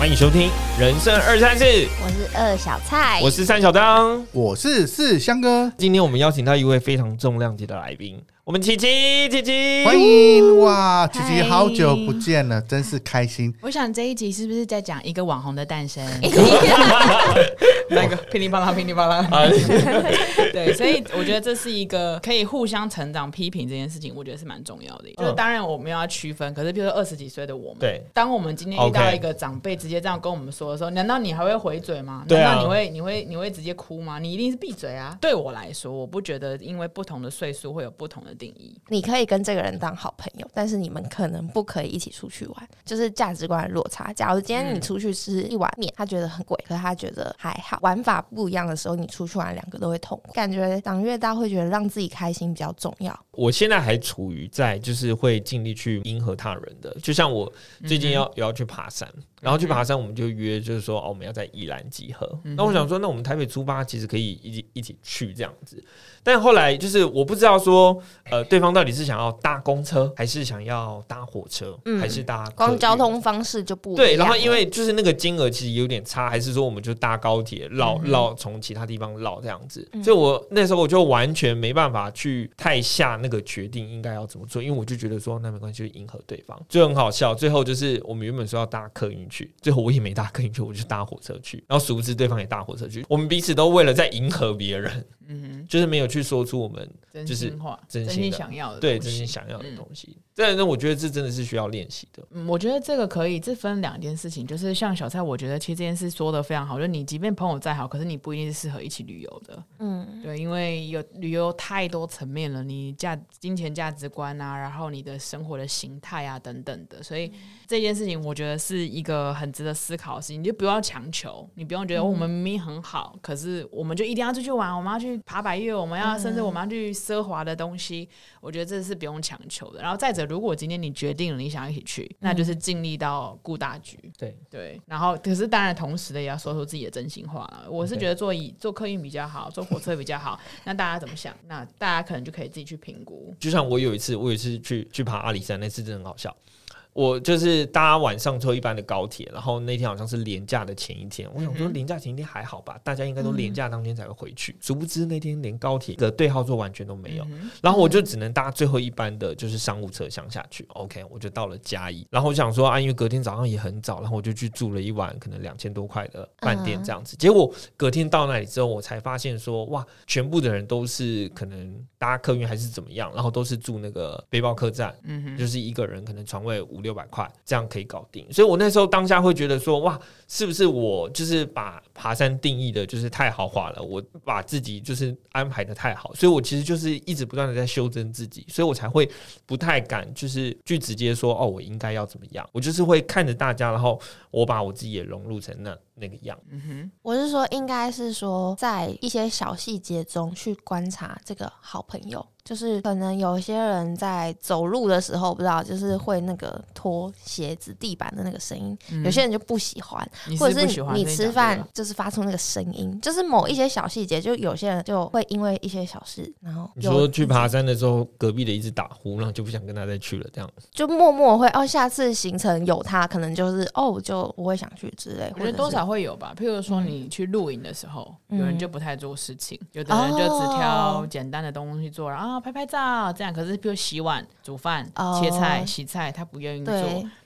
欢迎收听《人生二三四》，我是二小菜，我是三小张，我是四香哥，今天我们邀请到一位非常重量级的来宾。我们琪琪，琪琪，欢迎哇！琪琪好久不见了，真是开心。我想这一集是不是在讲一个网红的诞生？那个噼里啪啦，噼里啪啦。对，所以我觉得这是一个可以互相成长、批评这件事情，我觉得是蛮重要的。就是当然我们要区分，可是比如说二十几岁的我们，对，当我们今天遇到一个长辈直接这样跟我们说的时候，难道你还会回嘴吗？难道，你会你会你会直接哭吗？你一定是闭嘴啊！对我来说，我不觉得因为不同的岁数会有不同的。定义，你可以跟这个人当好朋友，但是你们可能不可以一起出去玩，就是价值观的落差。假如今天你出去吃一碗面，他觉得很贵，可是他觉得还好，玩法不一样的时候，你出去玩两个都会痛。感觉长越大会觉得让自己开心比较重要。我现在还处于在就是会尽力去迎合他人的，就像我最近要要去爬山，然后去爬山我们就约就是说哦我们要在宜兰集合。那我想说那我们台北出发其实可以一起一起去这样子。但后来就是我不知道说，呃，对方到底是想要搭公车，还是想要搭火车，还是搭光交通方式就不对。然后因为就是那个金额其实有点差，还是说我们就搭高铁绕绕从其他地方绕这样子。所以我那时候我就完全没办法去太下那个决定应该要怎么做，因为我就觉得说那没关系，就迎合对方。就很好笑，最后就是我们原本说要搭客运去，最后我也没搭客运去，我就搭火车去。然后殊不知对方也搭火车去，我们彼此都为了在迎合别人。嗯，就是没有去说出我们真心话、真心想要的，对，真心想要的东西。但是我觉得这真的是需要练习的。嗯，我觉得这个可以，这分两件事情，就是像小蔡，我觉得其实这件事说的非常好，就是你即便朋友再好，可是你不一定是适合一起旅游的。嗯，对，因为有旅游太多层面了，你价金钱价值观啊，然后你的生活的形态啊等等的，所以这件事情我觉得是一个很值得思考的事情。你就不要强求，你不用觉得我们明明很好，可是我们就一定要出去玩，我们要去。爬百岳，我们要甚至我们要去奢华的东西，我觉得这是不用强求的。然后再者，如果今天你决定了你想一起去，那就是尽力到顾大局。对对。然后，可是当然同时的也要说出自己的真心话了。我是觉得坐以坐客运比较好，坐火车比较好。那大家怎么想？那大家可能就可以自己去评估。就像我有一次，我有一次去去爬阿里山，那次真的很好笑。我就是搭晚上坐一班的高铁，然后那天好像是廉假的前一天。我想说廉假前一天还好吧，大家应该都廉假当天才会回去。殊不知那天连高铁的对号座完全都没有，然后我就只能搭最后一班的，就是商务车厢下去。OK，我就到了嘉义，然后我想说啊，因为隔天早上也很早，然后我就去住了一晚可能两千多块的饭店这样子。结果隔天到那里之后，我才发现说哇，全部的人都是可能搭客运还是怎么样，然后都是住那个背包客栈，嗯就是一个人可能床位五。六六百块这样可以搞定，所以我那时候当下会觉得说，哇，是不是我就是把爬山定义的就是太豪华了？我把自己就是安排的太好，所以我其实就是一直不断的在修正自己，所以我才会不太敢就是去直接说，哦，我应该要怎么样？我就是会看着大家，然后我把我自己也融入成那那个样。嗯哼，我是说，应该是说在一些小细节中去观察这个好朋友。就是可能有些人在走路的时候，不知道就是会那个拖鞋子地板的那个声音，有些人就不喜欢，或者是你吃饭就是发出那个声音，就是某一些小细节，就有些人就会因为一些小事，然后你说去爬山的时候，隔壁的一直打呼，然后就不想跟他再去了，这样就默默会哦，下次行程有他，可能就是哦，就不会想去之类。我觉得多少会有吧，譬如说你去露营的时候，有人就不太做事情，有的人就只挑简单的东西做，然后。拍拍照，这样可是比如洗碗、煮饭、切菜、洗菜，他不愿意做。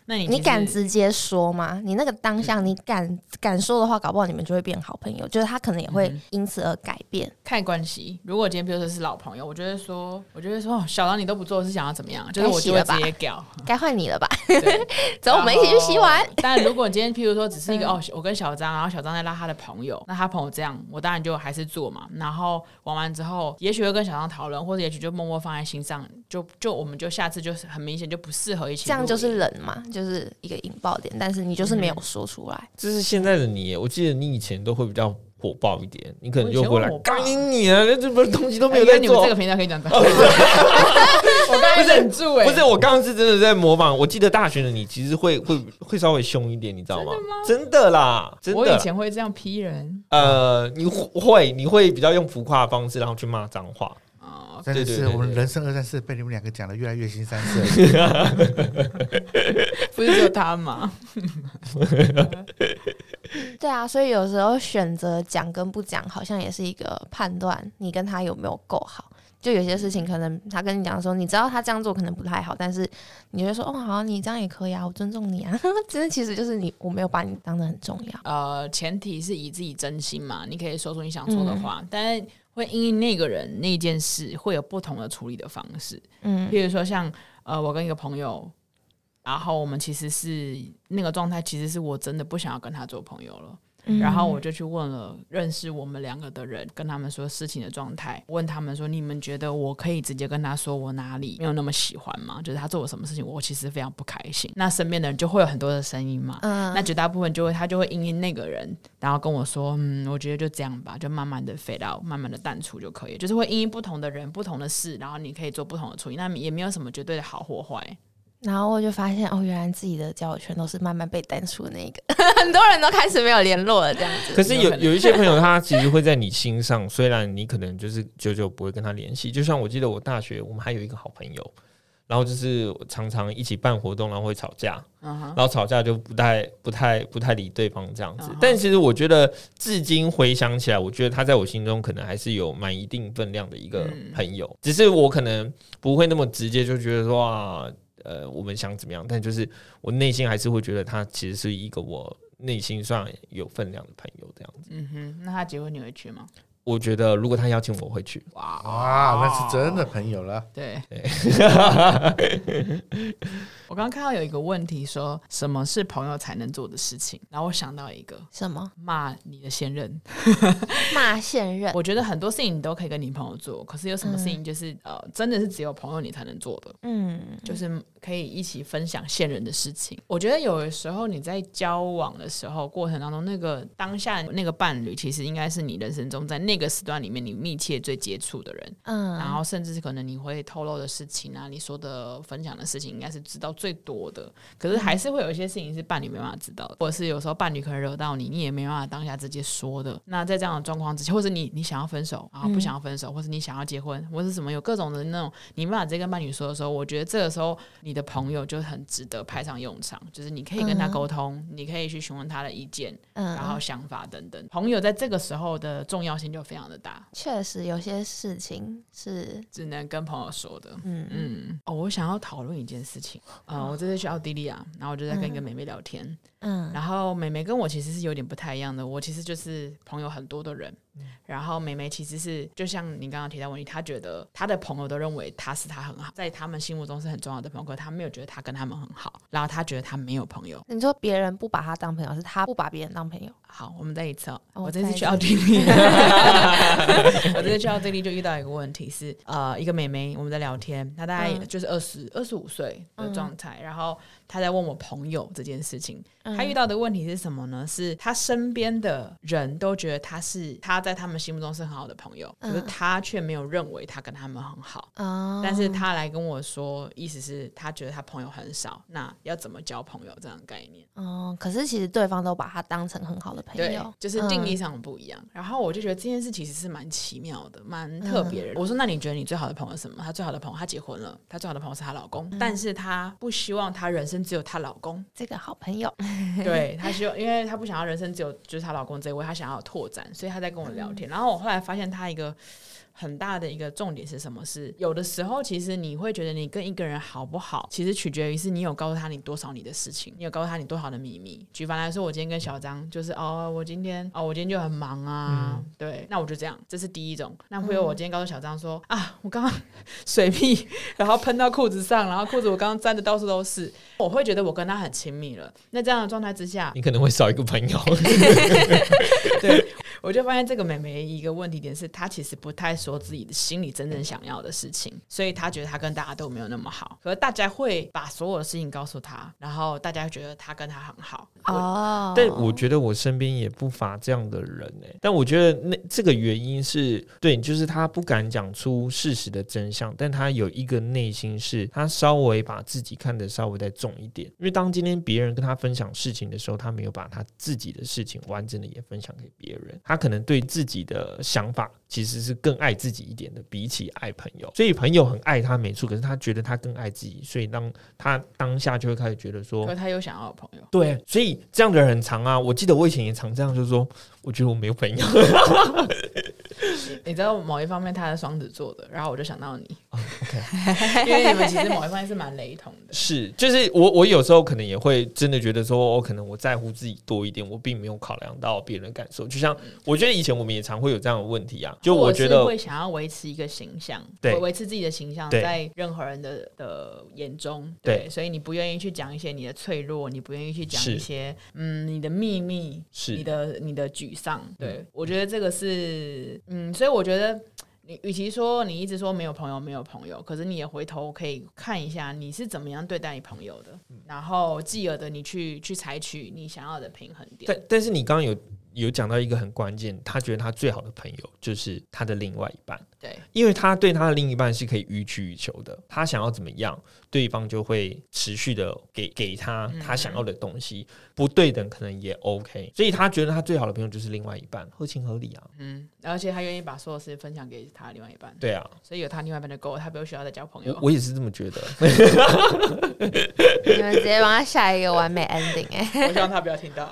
那你你敢直接说吗？你那个当下你敢敢说的话，搞不好你们就会变好朋友。就是他可能也会因此而改变。看关系，如果今天比如说是老朋友，我觉得说，我觉得说，小张你都不做，是想要怎么样？就是我就会直接屌，该换你了吧？走，我们一起去洗碗。但如果今天譬如说只是一个哦，我跟小张，然后小张在拉他的朋友，那他朋友这样，我当然就还是做嘛。然后玩完之后，也许会跟小张讨论，或者也许就默默放在心上，就就我们就下次就是很明显就不适合一起。这样就是冷嘛。就是一个引爆点，但是你就是没有说出来。这是现在的你，我记得你以前都会比较火爆一点，你可能就会来干你啊！那这不是东西都没有在做。这个平台可以讲的。我刚才忍住哎，不是我刚刚是真的在模仿。我记得大学的你其实会会会稍微凶一点，你知道吗？真的啦，真的。我以前会这样批人。呃，你会你会比较用浮夸的方式，然后去骂脏话。啊，真的是我们人生二三四被你们两个讲的越来越新三色。不是只有他吗？对啊，所以有时候选择讲跟不讲，好像也是一个判断你跟他有没有够好。就有些事情，可能他跟你讲说，你知道他这样做可能不太好，但是你就会说，哦，好，你这样也可以啊，我尊重你啊。真的，其实就是你，我没有把你当得很重要。呃，前提是以自己真心嘛，你可以说出你想说的话，但是会因为那个人那件事会有不同的处理的方式。嗯譬如说像呃，我跟一个朋友，然后我们其实是那个状态，其实是我真的不想要跟他做朋友了。嗯然后我就去问了认识我们两个的人，跟他们说事情的状态，问他们说：你们觉得我可以直接跟他说我哪里没有那么喜欢吗？就是他做了什么事情，我其实非常不开心。那身边的人就会有很多的声音嘛，嗯那绝大部分就会他就会因应那个人，然后跟我说：嗯，我觉得就这样吧，就慢慢的 fade out，慢慢的淡出就可以。就是会因应不同的人、不同的事，然后你可以做不同的处理。那也没有什么绝对的好或坏。然后我就发现，哦，原来自己的交友圈都是慢慢被淡出的那一个，很多人都开始没有联络了，这样子。可是有有一些朋友，他其实会在你心上，虽然你可能就是久久不会跟他联系。就像我记得我大学，我们还有一个好朋友，然后就是常常一起办活动，然后会吵架，然后吵架就不太不太不太理对方这样子。但其实我觉得，至今回想起来，我觉得他在我心中可能还是有蛮一定分量的一个嗯朋友，只是我可能不会那么直接就觉得说啊，呃，我们想怎么样，但就是我内心还是会觉得他其实是一个我内心上有分量的朋友这样子。嗯哼，那他结婚你会去吗？我觉得如果他邀请我会去，哇哇，那是真的朋友了。对，我刚刚看到有一个问题说，什么是朋友才能做的事情？然后我想到一个，什么骂你的现任。骂现任？我觉得很多事情你都可以跟你朋友做，可是有什么事情就是、呃，真的是只有朋友你才能做的，嗯，就是可以一起分享现任的事情。我觉得有的时候你在交往的时候过程当中，那个当下那个伴侣，其实应该是你人生中在那个时段里面你密切最接触的人。嗯，然后甚至是可能你会透露的事情啊，你说的分享的事情，应该是知道最多的。可是还是会有一些事情是伴侣没办法知道的，或者是有时候伴侣可能惹到你，你也没办法当下直接说的。那在这样的状况之下，或者你你想要分手，然后不想要分手，或者你想要结婚，或者什么有各种的那种你没办法直接跟伴侣说的时候，我觉得这个时候你的朋友就很值得派上用场，就是你可以跟他沟通，你可以去询问他的意见，嗯，然后想法等等。朋友在这个时候的重要性就非常的大，确实有些事情是，只能跟朋友说的。嗯。嗯，哦，我想要讨论一件事情。呃，我这次去奥地利啊，然后我就在跟一个妹妹聊天，嗯。然后妹妹跟我其实是有点不太一样的。我其实就是朋友很多的人，然后妹妹其实是就像你刚刚提到问题，她觉得她的朋友都认为她是她很好，在他们心目中是很重要的朋友，可她没有觉得她跟他们很好，然后她觉得她没有朋友。你说别人不把她当朋友，是她不把别人当朋友。好，我们再一次我这次去奥地利，我这次去奥地利就遇到一个问题是，呃，一个妹妹我们在聊天，她大概嗯就是二十二十五岁的状态，然后她在问我朋友这件事情，嗯她遇到的问题是什么呢？是他身边的人都觉得他是他在他们心目中是很好的朋友，可是嗯她却没有认为他跟他们很好。哦，但是他来跟我说，意思是他觉得他朋友很少，那要怎么交朋友这样的概念？哦，可是其实对方都把他当成很好的朋对友，，就是定义嗯上不一样。然后我就觉得这件事其实是蛮奇妙的，蛮特别的。我说：“那你觉得你最好的朋友是什么？”他最好的朋友，他结婚了，他最好的朋友是她老公，但是她不希望她人生只有她老公。这个好朋友。对她希望，因为她不想要人生只有就是她老公这一位，她想要拓展，所以她在跟我聊天。然后我后来发现她一个。很大的一个重点是什么？是有的时候，其实你会觉得你跟一个人好不好，其实取决于是你有告诉他你多少你的事情，你有告诉他你多少的秘密。举凡来说，我今天跟小张就是哦，我今天哦，我今天就很忙啊，对，那我就这样，这是第一种。那会有我今天告诉小张说、啊，我刚刚水屁，然后喷到裤子上，然后裤子我刚刚沾的到处都是，我会觉得我跟他很亲密了。那这样的状态之下，你可能会少一个朋友。对，我就发现这个妹妹一个问题点是，她其实不太说自己的心里真正想要的事情，所以她觉得她跟大家都没有那么好。可是大家会把所有的事情告诉她，然后大家觉得她跟她很好。哦，但我觉得我身边也不乏这样的人哎、但我觉得那这个原因是对，就是她不敢讲出事实的真相，但她有一个内心是她稍微把自己看得稍微再重一点，因为当今天别人跟她分享事情的时候，她没有把她自己的事情完整的也分享给别人，他他可能对自己的想法其实是更爱自己一点的，比起爱朋友。所以朋友很爱他没错，可是他觉得他更爱自己，所以当他当下就会开始觉得说，可他又想要朋友。对，所以这样的人很常啊。我记得我以前也常这样，就是说，我觉得我没有朋友。你知道某一方面他是双子座的，然后我就想到你，OK，因为你们其实某一方面是蛮雷同的。是，就是我我有时候可能也会真的觉得说，我可能我在乎自己多一点，我并没有考量到别人的感受。就像我觉得以前我们也常会有这样的问题啊，就我觉得会想要维持一个形象，对，维持自己的形象在任何人的的眼中，对，所以你不愿意去讲一些你的脆弱，你不愿意去讲一些嗯你的秘密，是你的你的沮丧。对我觉得这个是嗯，所以。我觉得，你与其说你一直说没有朋友，没有朋友，可是你也回头可以看一下你是怎么样对待你朋友的，然后继而的你去去采取你想要的平衡点。但但是你刚刚有有讲到一个很关键，他觉得他最好的朋友就是他的另外一半。对，因为他对他的另一半是可以予取予求的，他想要怎么样，对方就会持续的给给他他想要的东西，不对等可能也 OK，所以他觉得他最好的朋友就是另外一半，合情合理啊。嗯，而且他愿意把所有事情分享给他另外一半。对啊，所以有他另外一半就够，他不用需要再交朋友。我也是这么觉得。你们直接帮他下一个完美 ending 哎！我希望他不要听到。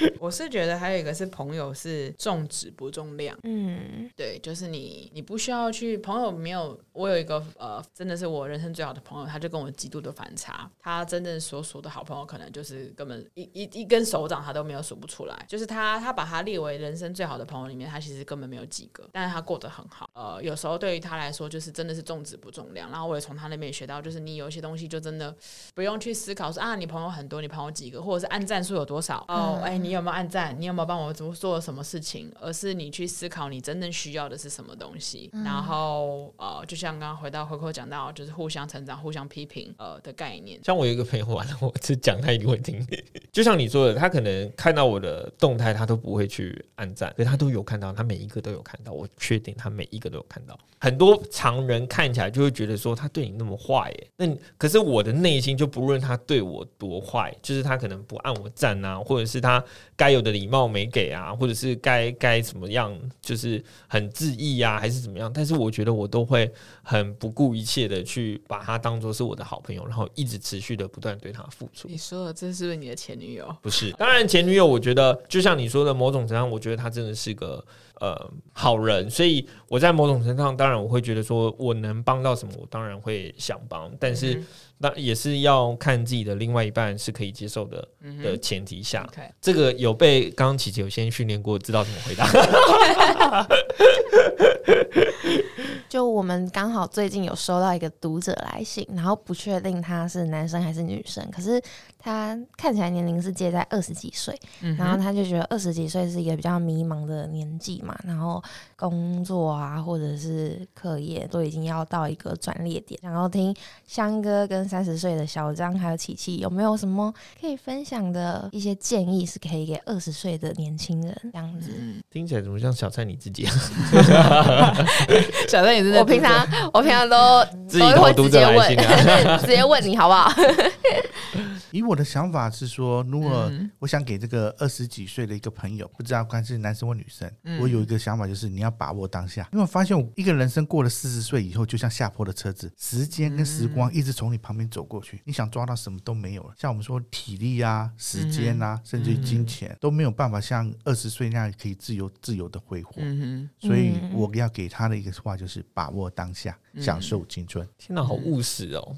我是觉得还有一个是朋友是重质不重量。嗯。对，就是你，你不需要去朋友没有。我有一个呃，真的是我人生最好的朋友，他就跟我极度的反差。他真正所属的好朋友，可能就是根本一一一根手掌他都没有数不出来。就是他，他把他列为人生最好的朋友里面，他其实根本没有几个，但是他过得很好。呃，有时候对于他来说，就是真的是重质不重量。然后我也从他那边学到，就是你有一些东西就真的不用去思考说啊，你朋友很多，你朋友几个，或者是按赞数有多少哦，哎，你有没有按赞？你有没有帮我怎么做什么事情？而是你去思考你真正需要的是什么东西。然后呃，就像刚刚回到回扣讲到，就是互相成长、互相批评呃的概念。像我有一个朋友，完了，我只讲他一定会听。就像你说的，他可能看到我的动态，他都不会去按赞，可他都有看到，他每一个都有看到。我确定他每一个都有看到。很多常人看起来就会觉得说他对你那么坏，耶，那可是我的内心就不论他对我多坏，就是他可能不按我赞啊，或者是他该有的礼貌没给啊，或者是该该怎么样，就是很自意啊，还是怎么样？但是我觉得我都会很不顾一切的去把他当做是我的好朋友，然后一直持续的不断对他付出。你说的这是不是你的前女友？不是，当然前女友，我觉得就像你说的，某种程度上，我觉得他真的是个。呃，好人，所以我在某种程度上，当然我会觉得说，我能帮到什么，我当然会想帮，但是那也是要看自己的另外一半是可以接受的的前提下，这个有被刚刚琪琪有先训练过，知道怎么回答。就我们刚好最近有收到一个读者来信，然后不确定他是男生还是女生，可是他看起来年龄是介在二十几岁，然后他就觉得二十几岁是一个比较迷茫的年纪嘛，然后工作啊或者是课业都已经要到一个转捩点，然后听香哥跟三十岁的小张还有琪琪有没有什么可以分享的一些建议，是可以给二十岁的年轻人这样子？听起来怎么像小蔡你自己？啊 小蔡。我平常我平常都自己会直接问，直接问你好不好？以我的想法是说，如果我想给这个二十几岁的一个朋友，不知道看是男生或女生，我有一个想法就是你要把握当下，因为我发现我一个人生过了四十岁以后，就像下坡的车子，时间跟时光一直从你旁边走过去，你想抓到什么都没有了。像我们说体力啊、时间啊，甚至于金钱都没有办法像二十岁那样可以自由自由的挥霍。所以我要给他的一个话就是把握当下，享受青春。天哪，好务实哦！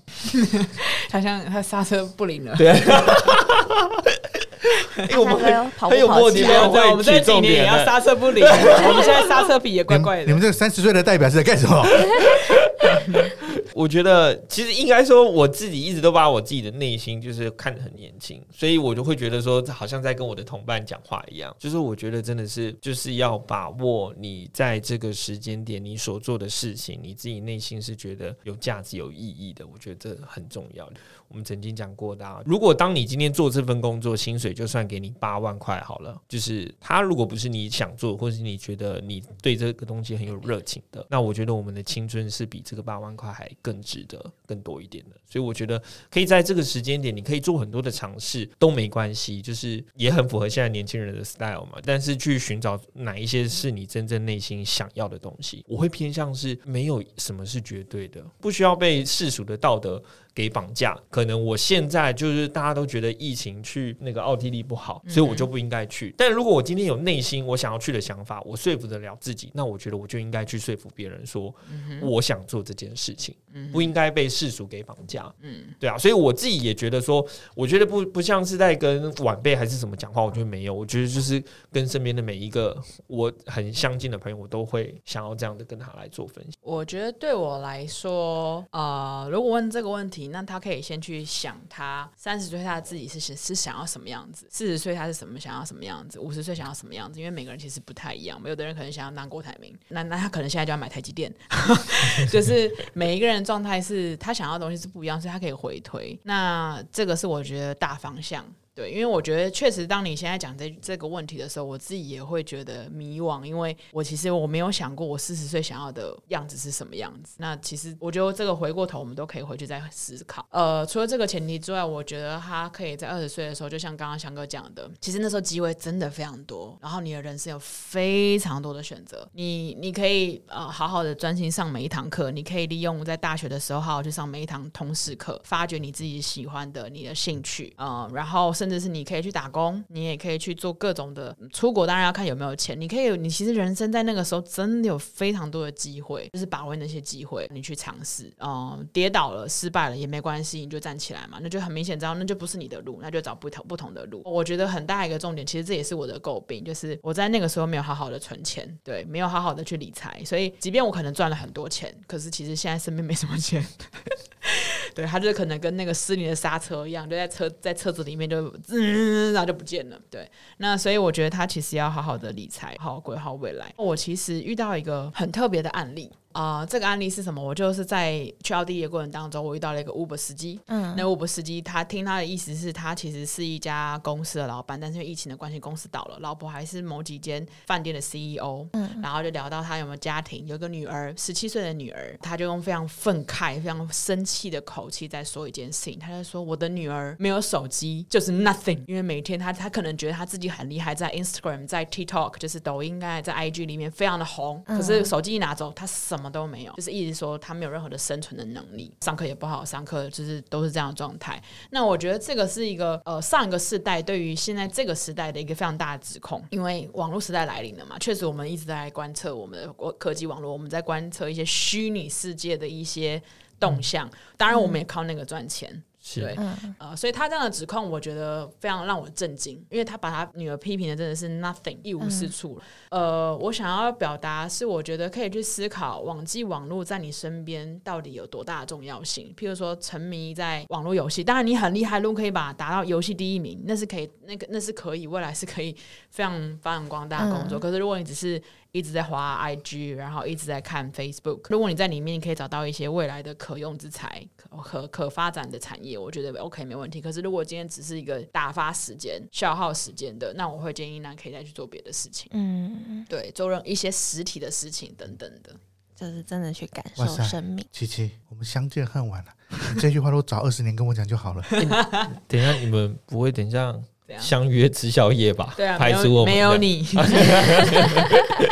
他像他刹车不灵了。对，我们很有默契，我们在几年也要刹车不灵，我们现在刹车皮也怪怪的。你们这个三十岁的代表是在干什么？我觉得其实应该说，我自己一直都把我自己的内心就是看得很年轻，所以我就会觉得说，好像在跟我的同伴讲话一样。就是我觉得真的是就是要把握你在这个时间点你所做的事情，你自己内心是觉得有价值、有意义的。我觉得这很重要。我们曾经讲过的，啊如果当你今天做这份工作，薪水就算给你八万块好了，就是他如果不是你想做，或者是你觉得你对这个东西很有热情的，那我觉得我们的青春是比这个八万块还更。更值得更多一点的。所以我觉得可以在这个时间点，你可以做很多的尝试都没关系，就是也很符合现在年轻人的 style 嘛。但是去寻找哪一些是你真正内心想要的东西，我会偏向是没有什么是绝对的，不需要被世俗的道德。给绑架，可能我现在就是大家都觉得疫情去那个奥地利不好，所以我就不应该去。但如果我今天有内心我想要去的想法，我说服得了自己，那我觉得我就应该去说服别人说，我想做这件事情，不应该被世俗给绑架。嗯，对啊，所以我自己也觉得说，我觉得不不像是在跟晚辈还是怎么讲话，我觉得没有，我觉得就是跟身边的每一个我很相近的朋友，我都会想要这样的跟他来做分析。我觉得对我来说，呃，如果问这个问题。那他可以先去想，他三十岁他自己是是想要什么样子，四十岁他是什么想要什么样子，五十岁想要什么样子？因为每个人其实不太一样，有的人可能想要当郭台铭，那那他可能现在就要买台积电，就是每一个人状态是他想要的东西是不一样，所以他可以回推。那这个是我觉得大方向。对，因为我觉得确实，当你现在讲这这个问题的时候，我自己也会觉得迷惘，因为我其实我没有想过我四十岁想要的样子是什么样子。那其实我觉得这个回过头，我们都可以回去再思考。呃，除了这个前提之外，我觉得他可以在二十岁的时候，就像刚刚翔哥讲的，其实那时候机会真的非常多，然后你的人生有非常多的选择。你你可以呃好好的专心上每一堂课，你可以利用在大学的时候好好去上每一堂通识课，发掘你自己喜欢的、你的兴趣啊，然后。甚至是你可以去打工，你也可以去做各种的出国，当然要看有没有钱。你可以，你其实人生在那个时候真的有非常多的机会，就是把握那些机会，你去尝试。嗯，跌倒了、失败了也没关系，你就站起来嘛。那就很明显知道，那就不是你的路，那就找不同不同的路。我觉得很大一个重点，其实这也是我的诟病，就是我在那个时候没有好好的存钱，对，没有好好的去理财。所以，即便我可能赚了很多钱，可是其实现在身边没什么钱。对，他就可能跟那个失灵的刹车一样，就在车在车子里面就。嗯，然后就不见了。对，那所以我觉得他其实要好好的理财，好好规划未来。我其实遇到一个很特别的案例。啊，这个案例是什么？我就是在去奥地利的过程当中，我遇到了一个 Uber 司机。嗯，那 Uber 司机他听他的意思是他其实是一家公司的老板，但是因为疫情的关系，公司倒了，老婆还是某几间饭店的 CEO。嗯，然后就聊到他有没有家庭，有个女儿，十七岁的女儿，他就用非常愤慨、非常生气的口气在说一件事情。他就说：“我的女儿没有手机就是 nothing，因为每天他他可能觉得他自己很厉害，在 Instagram、在 TikTok，就是抖音、在在 IG 里面非常的红，可是手机一拿走，他什什么都没有，就是一直说他没有任何的生存的能力，上课也不好上课，就是都是这样的状态。那我觉得这个是一个呃上一个世代对于现在这个时代的一个非常大的指控，因为网络时代来临了嘛。确实，我们一直在观测我们的科技网络，我们在观测一些虚拟世界的一些动向，当然我们也靠那个赚钱。对，呃，所以他这样的指控，我觉得非常让我震惊，因为他把他女儿批评的真的是 nothing 一无是处。呃，我想要表达是，我觉得可以去思考网际网络在你身边到底有多大的重要性。譬如说，沉迷在网络游戏，当然你很厉害，如果可以把达到游戏第一名，那是可以，那个那是可以，未来是可以非常发扬光大的工作。可是如果你只是一直在滑 IG，然后一直在看 Facebook。如果你在里面可以找到一些未来的可用之才、可可发展的产业，我觉得 OK 没问题。可是如果今天只是一个打发时间、消耗时间的，那我会建议呢，可以再去做别的事情。嗯，对，做任一些实体的事情等等的，就是真的去感受生命。琪琪，我们相见恨晚了。这句话都早二十年跟我讲就好了。等一下，你们不会等一下？相约吃宵夜吧，对啊，排除我没有你。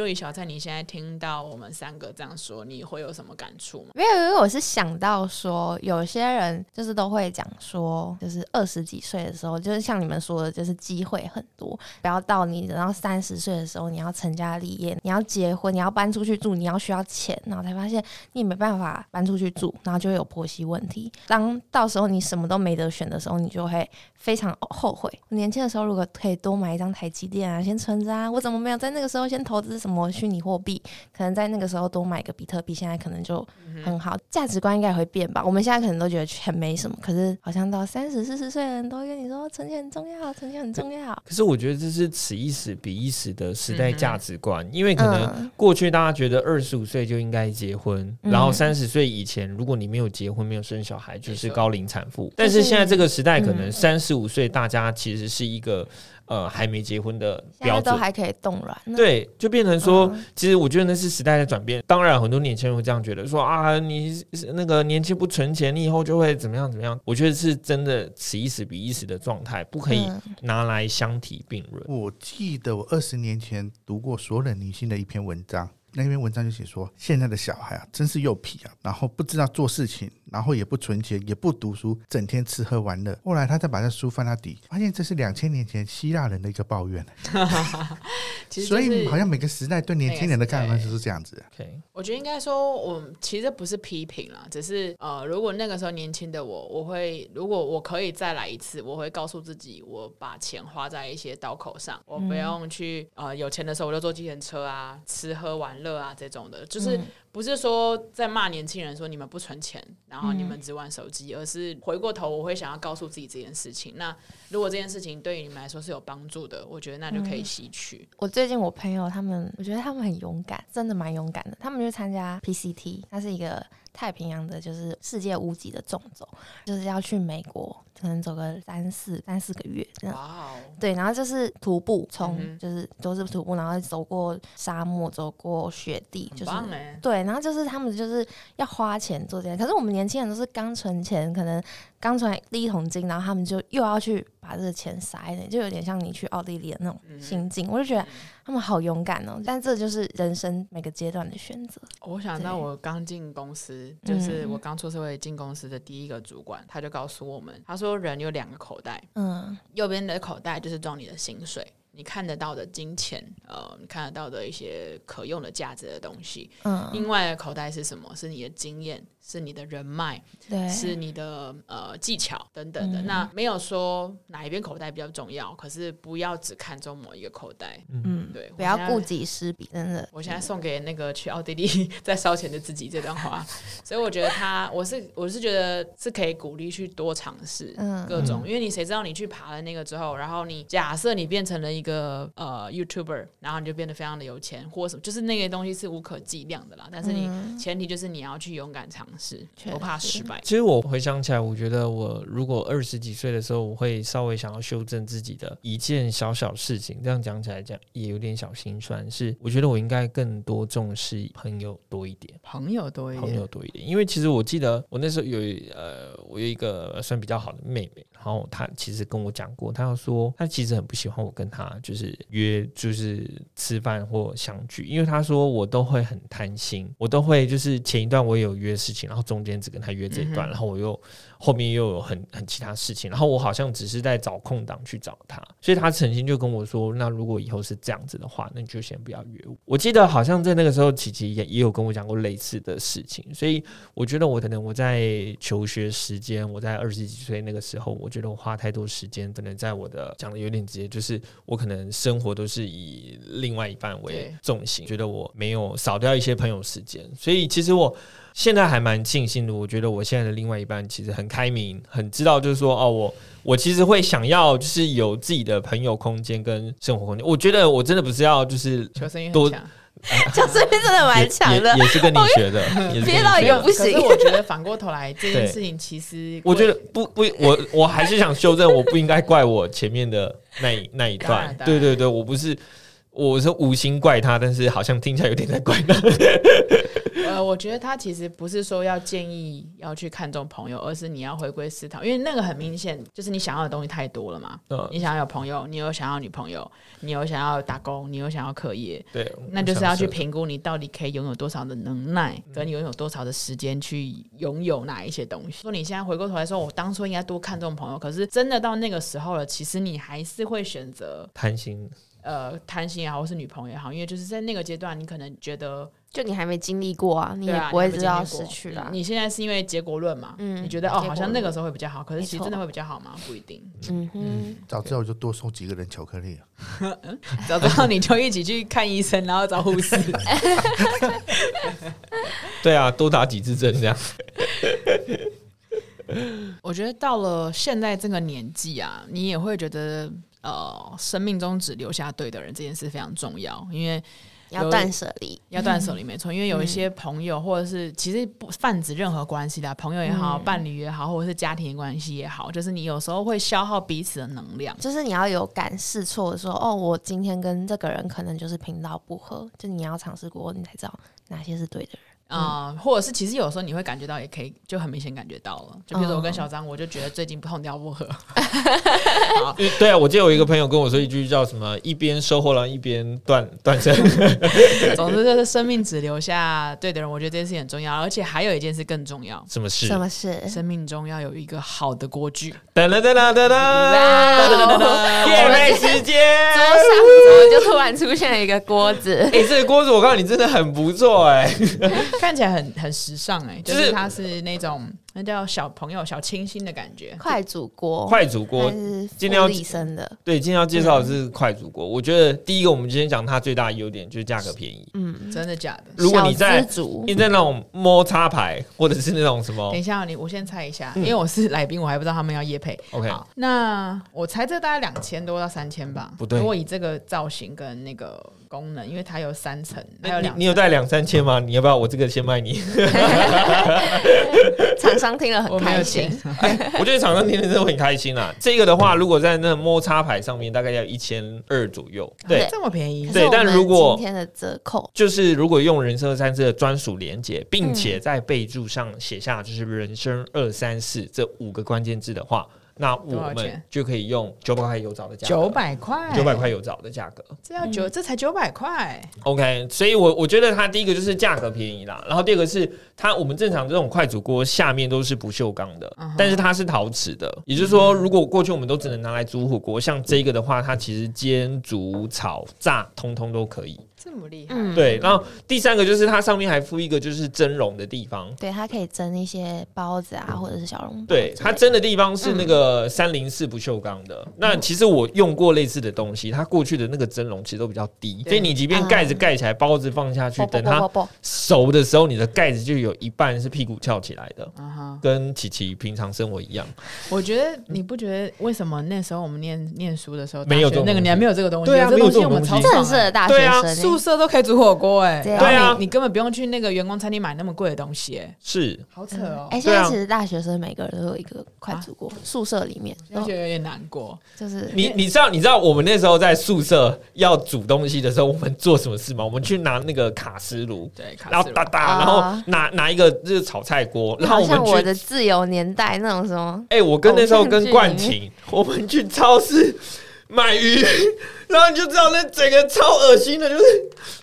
就以小蔡，你现在听到我们三个这样说，你会有什么感触吗？没有，因为我是想到说，有些人就是都会讲说，就是二十几岁的时候，就是像你们说的，就是机会很多。不要到你等到三十岁的时候，你要成家立业，你要结婚，你要搬出去住，你要需要钱，然后才发现你没办法搬出去住，然后就会有婆媳问题。当到时候你什么都没得选的时候，你就会非常后悔。年轻的时候如果可以多买一张台积电啊，先存着啊，我怎么没有在那个时候先投资？什么虚拟货币，可能在那个时候多买个比特币，现在可能就很好。价值观应该会变吧？我们现在可能都觉得钱没什么，可是好像到三十四十岁的人都跟你说存钱很重要，存钱很重要。可是我觉得这是此一时彼一时的时代价值观，因为可能过去大家觉得二十五岁就应该结婚，然后三十岁以前如果你没有结婚、没有生小孩，就是高龄产妇。但是现在这个时代，可能三十五岁大家其实是一个。呃还没结婚的标准，都还可以冻卵。对，就变成说，其实我觉得那是时代的转变。当然，很多年轻人会这样觉得，说啊，你那个年轻不存钱，你以后就会怎么样怎么样。我觉得是真的，此一时彼一时的状态，不可以拿来相提并论。我记得我二十年前读过所有女性的一篇文章。那篇文章就写说，现在的小孩啊，真是又皮啊，然后不知道做事情，然后也不存钱，也不读书，整天吃喝玩乐。后来他再把这书翻到底，发现这是两千年前希腊人的一个抱怨。所以好像每个时代对年轻人的看法就是这样子。OK，我觉得应该说，我其实不是批评了，只是呃，如果那个时候年轻的我，我会如果我可以再来一次，我会告诉自己，我把钱花在一些刀口上，我不用去呃有钱的时候我就坐计程车啊，吃喝玩。乐啊，这种的，就是不是说在骂年轻人说你们不存钱，然后你们只玩手机，而是回过头，我会想要告诉自己这件事情。那如果这件事情对于你们来说是有帮助的，我觉得那就可以吸取。我最近我朋友他们，我觉得他们很勇敢，真的蛮勇敢的。他们去参加 PCT，它是一个太平洋的，就是世界无极的纵走，就是要去美国。可能走个三四三四个月这样，对，然后就是徒步，从就是都是徒步，然后走过沙漠，走过雪地，就是对，然后就是他们就是要花钱做这些，可是我们年轻人都是刚存钱，可能刚出来第一桶金，然后他们就又要去把这个钱撒一点，就有点像你去奥地利的那种心境，我就觉得。他们好勇敢哦，但这就是人生每个阶段的选择。我想到我刚进公司，就是我刚出社会进公司的第一个主管，他就告诉我们，他说人有两个口袋，嗯，右边的口袋就是装你的薪水。你看得到的金钱，呃，你看得到的一些可用的价值的东西。嗯，另外的口袋是什么？是你的经验，是你的人脉，对，是你的呃技巧等等的。那没有说哪一边口袋比较重要，可是不要只看中某一个口袋。嗯，对，不要顾己失彼，真的。我现在送给那个去奥地利 在烧钱的自己这段话，所以我觉得他，我是我是觉得是可以鼓励去多尝试各种，因为你谁知道你去爬了那个之后，然后你假设你变成了。一个呃，YouTuber，然后你就变得非常的有钱，或什么，就是那个东西是无可计量的啦。但是你前提就是你要去勇敢尝试，我怕失败。其实我回想起来，我觉得我如果二十几岁的时候，我会稍微想要修正自己的一件小小事情。这样讲起来讲也有点小心酸，是我觉得我应该更多重视朋友多一点，朋友多一点，朋友多一点。因为其实我记得我那时候有呃，我有一个算比较好的妹妹，然后他其实跟我讲过，他要说他其实很不喜欢我跟他。就是约，就是吃饭或相聚，因为他说我都会很贪心，我都会就是前一段我有约事情，然后中间只跟他约这一段，然后我又后面又有很很其他事情，然后我好像只是在找空档去找他，所以他曾经就跟我说，那如果以后是这样子的话，那你就先不要约我。我记得好像在那个时候，琪琪也也有跟我讲过类似的事情，所以我觉得我可能我在求学时间，我在二十几岁那个时候，我觉得我花太多时间，可能在我的讲的有点直接，就是我可能。生活都是以另外一半为重心，觉得我没有少掉一些朋友时间，所以其实我现在还蛮庆幸的。我觉得我现在的另外一半其实很开明，很知道，就是说哦，我我其实会想要就是有自己的朋友空间跟生活空间。我觉得我真的不是要就是多。就这边真的蛮强的，也 是跟你学的，憋到一个不行。我觉得反过头来这件事情，其实我觉得不不，我我还是想修正，我不应该怪我前面的那那一段。对对对，我不是，我是无心怪他，但是好像听起来有点在怪他。呃，我觉得他其实不是说要建议要去看重朋友，而是你要回归思考，因为那个很明显就是你想要的东西太多了嘛。嗯，你想要有朋友，你有想要女朋友，你有想要打工，你有想要课业，对，那就是要去评估你到底可以拥有多少的能耐，跟你拥有多少的时间去拥有哪一些东西。说你现在回过头来说，我当初应该多看重朋友，可是真的到那个时候了，其实你还是会选择贪心。呃，贪心也好，或是女朋友也好，因为就是在那个阶段，你可能觉得，就你还没经历过啊，你也不会知道失去了。你现在是因为结果论嘛，嗯，你觉得哦，好像那个时候会比较好，可是其实真的会比较好吗？不一定。嗯哼，早知道我就多送几个人巧克力啊。早知道你就一起去看医生，然后找护士。对啊，多打几次针这样。我觉得到了现在这个年纪啊，你也会觉得。呃，生命中只留下对的人这件事非常重要，因为要断舍离，要断舍离，没错。因为有一些朋友，或者是其实不泛指任何关系的朋友也好，伴侣也好，或者是家庭关系也好，就是你有时候会消耗彼此的能量。就是你要有敢试错，说哦，我今天跟这个人可能就是频道不合，就你要尝试过，你才知道哪些是对的人。啊，或者是其实有时候你会感觉到，也可以就很明显感觉到了。就比如说我跟小张，我就觉得最近痛掉不合。对啊，我记得有一个朋友跟我说一句叫什么“一边收获了，一边断断生”。总之就是生命只留下对的人，我觉得这件事很重要。而且还有一件事更重要，什么事？什么事？生命中要有一个好的锅具。噔噔噔噔噔噔！夜配时间，桌上怎么就突然出现了一个锅子？哎，这个锅子我告诉你真的很不错哎。看起来很很时尚哎，就是它是那种那叫小朋友小清新的感觉。快煮锅，快煮锅，今天要立生的。对，今天要介绍的是快煮锅。我觉得第一个，我们今天讲它最大的优点就是价格便宜。嗯，真的假的？如果你在你在那种摸插牌，或者是那种什么，等一下你我先猜一下，因为我是来宾，我还不知道他们要夜配。OK，那我猜这大概两千多到三千吧。不对，如果以这个造型跟那个。功能，因为它有三层，还有两，你有带两三千吗？你要不要我这个先卖你？厂商听了很开心，我觉得厂商听了真的很开心啊。这个的话，如果在那摸插牌上面，大概要一千二左右。对，这么便宜。对，但如果今天的折扣，就是如果用人生二三四的专属连接，并且在备注上写下就是人生二三四这五个关键字的话。那我们就可以用九百块油枣的价，九百块，九百块油枣的价格，这要九，这才九百块。OK，所以，我我觉得它第一个就是价格便宜啦，然后第二个是它，我们正常这种快煮锅下面都是不锈钢的，但是它是陶瓷的，也就是说，如果过去我们都只能拿来煮火锅，像这个的话，它其实煎、煮、炒、炸，通通都可以。这么厉害，对。然后第三个就是它上面还附一个就是蒸笼的地方，对，它可以蒸一些包子啊，或者是小笼包。对，它蒸的地方是那个三零四不锈钢的。那其实我用过类似的东西，它过去的那个蒸笼其实都比较低，所以你即便盖子盖起来，包子放下去，等它熟的时候，你的盖子就有一半是屁股翘起来的，跟琪琪平常生活一样。我觉得你不觉得为什么那时候我们念念书的时候没有那个年没有这个东西？对啊，没有这种东西，正式的大学生。宿舍都可以煮火锅哎，对啊，你根本不用去那个员工餐厅买那么贵的东西哎，是，好扯哦。哎，现在其实大学生每个人都有一个快煮锅，宿舍里面，我觉得有点难过。就是你你知道你知道我们那时候在宿舍要煮东西的时候，我们做什么事吗？我们去拿那个卡斯炉，对，然后哒哒，然后拿拿一个就是炒菜锅，然后我们我的自由年代那种什么，哎，我跟那时候跟冠廷，我们去超市买鱼。然后你就知道那整个超恶心的，就是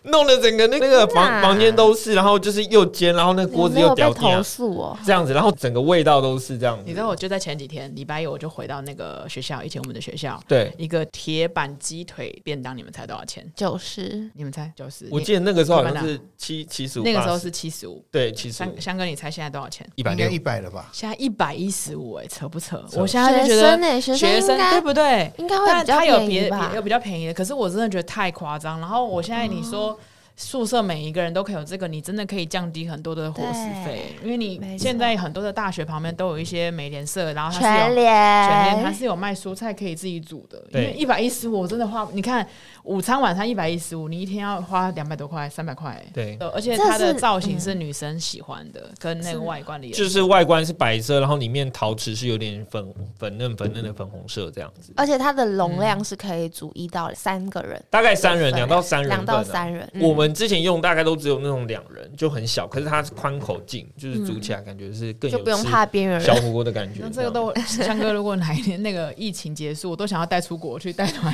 弄得整个那个房房间都是，然后就是又尖，然后那锅子又掉掉，投诉哦，这样子，然后整个味道都是这样。你知道，我就在前几天礼拜一，我就回到那个学校，以前我们的学校，对，一个铁板鸡腿便当，你们猜多少钱？九十，你们猜九十？我记得那个时候好像是七七十五，那个时候是七十五，对，七十。香香哥，你猜现在多少钱？一百，六一百了吧？现在一百一十五，哎，扯不扯？我现在就觉得学生对不对？应该会比较便宜吧？有比较便宜的，可是我真的觉得。太夸张，然后我现在你说。宿舍每一个人都可以有这个，你真的可以降低很多的伙食费，因为你现在很多的大学旁边都有一些美联社，然后它是有全联，它是有卖蔬菜可以自己煮的。因为一百一十五真的花，你看午餐晚餐一百一十五，你一天要花两百多块，三百块。对，而且它的造型是女生喜欢的，跟那个外观里，就是外观是白色，然后里面陶瓷是有点粉粉嫩粉嫩的粉红色这样子。而且它的容量是可以煮一到三个人，大概三人，两到三人，两到三人。我们之前用大概。都只有那种两人就很小，可是它是宽口径，就是煮起来感觉是更有就不用怕边缘小火锅的感觉。那这个都香哥，如果哪一天那个疫情结束，我都想要带出国去带团，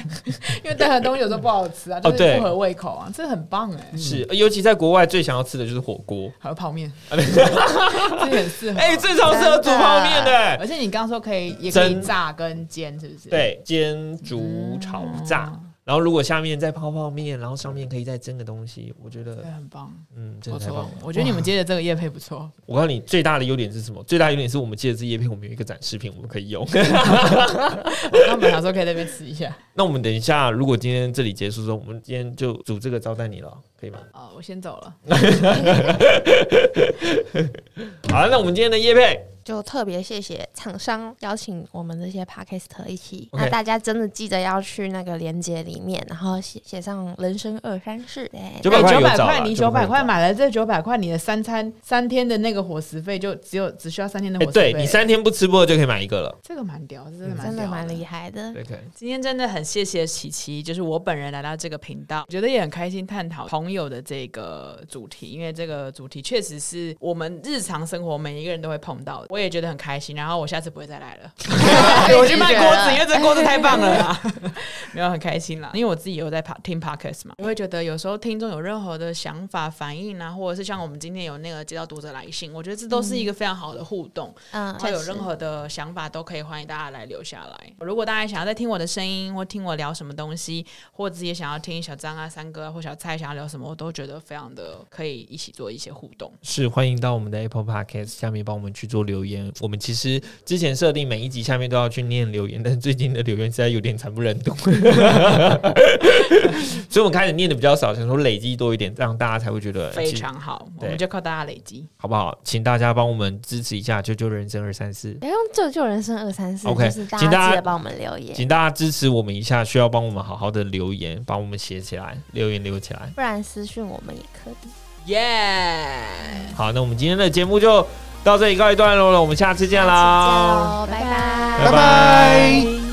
因为带团东西有时候不好吃啊，就是不合胃口啊，这很棒哎。是，尤其在国外最想要吃的就是火锅，还有泡面，这很适合。哎，最常适合煮泡面的。而且你刚刚说可以也可以炸跟煎，是不是？对，煎、煮、炒、炸。然后如果下面再泡泡面，然后上面可以再蒸个东西，我觉得很棒，嗯，真的太棒。我觉得你们接的这个叶配不错。我告诉你，最大的优点是什么？最大优点是我们接的这叶配，我们有一个展示品，我们可以用。我刚本来说可以那边吃一下。那我们等一下，如果今天这里结束之后，我们今天就煮这个招待你了，可以吗？啊，我先走了。好了，那我们今天的叶配就特别谢谢厂商邀请我们这些 podcast 一起，那大家真的记得要去那个链接里面，然后写写上人生二三四，对，九百块，你九百块买了这九百块，你的三餐三天的那个伙食费就只有只需要三天的伙食费，对你三天不吃播就可以买一个了，这个蛮屌，真的真的。蛮厉害的。对，今天真的很谢谢琪琪，就是我本人来到这个频道，觉得也很开心探讨朋友的这个主题，因为这个主题确实是我们日常生活每一个人都会碰到的，我也觉得很开心。然后我下次不会再来了，我去卖锅子，因为这锅子太棒了啦，没有很开心啦。因为我自己有在听 podcast 嘛，我会觉得有时候听众有任何的想法反应啊，或者是像我们今天有那个接到读者来信，我觉得这都是一个非常好的互动。嗯，他有任何的想法都可以欢迎大家来留下来。如果大家想要再听我的声音，或听我聊什么东西，或者自己想要听小张啊、三哥啊或小蔡想要聊什么，我都觉得非常的可以一起做一些互动。是欢迎到我们的 Apple Podcast 下面帮我们去做留言。我们其实之前设定每一集下面都要去念留言，但是最近的留言实在有点惨不忍睹，所以我们开始念的比较少，想说累积多一点，这样大家才会觉得非常好。我们就靠大家累积，好不好？请大家帮我们支持一下，救救人生二三四。要用救救人生二三四，OK，请大家帮我们留言，请大家支持我们一下，需要帮我们好好的留言，帮我们写起来，留言留起来，不然私讯我们也可以。耶！好，那我们今天的节目就到这里告一段落了，我们下次见啦！拜拜，拜拜。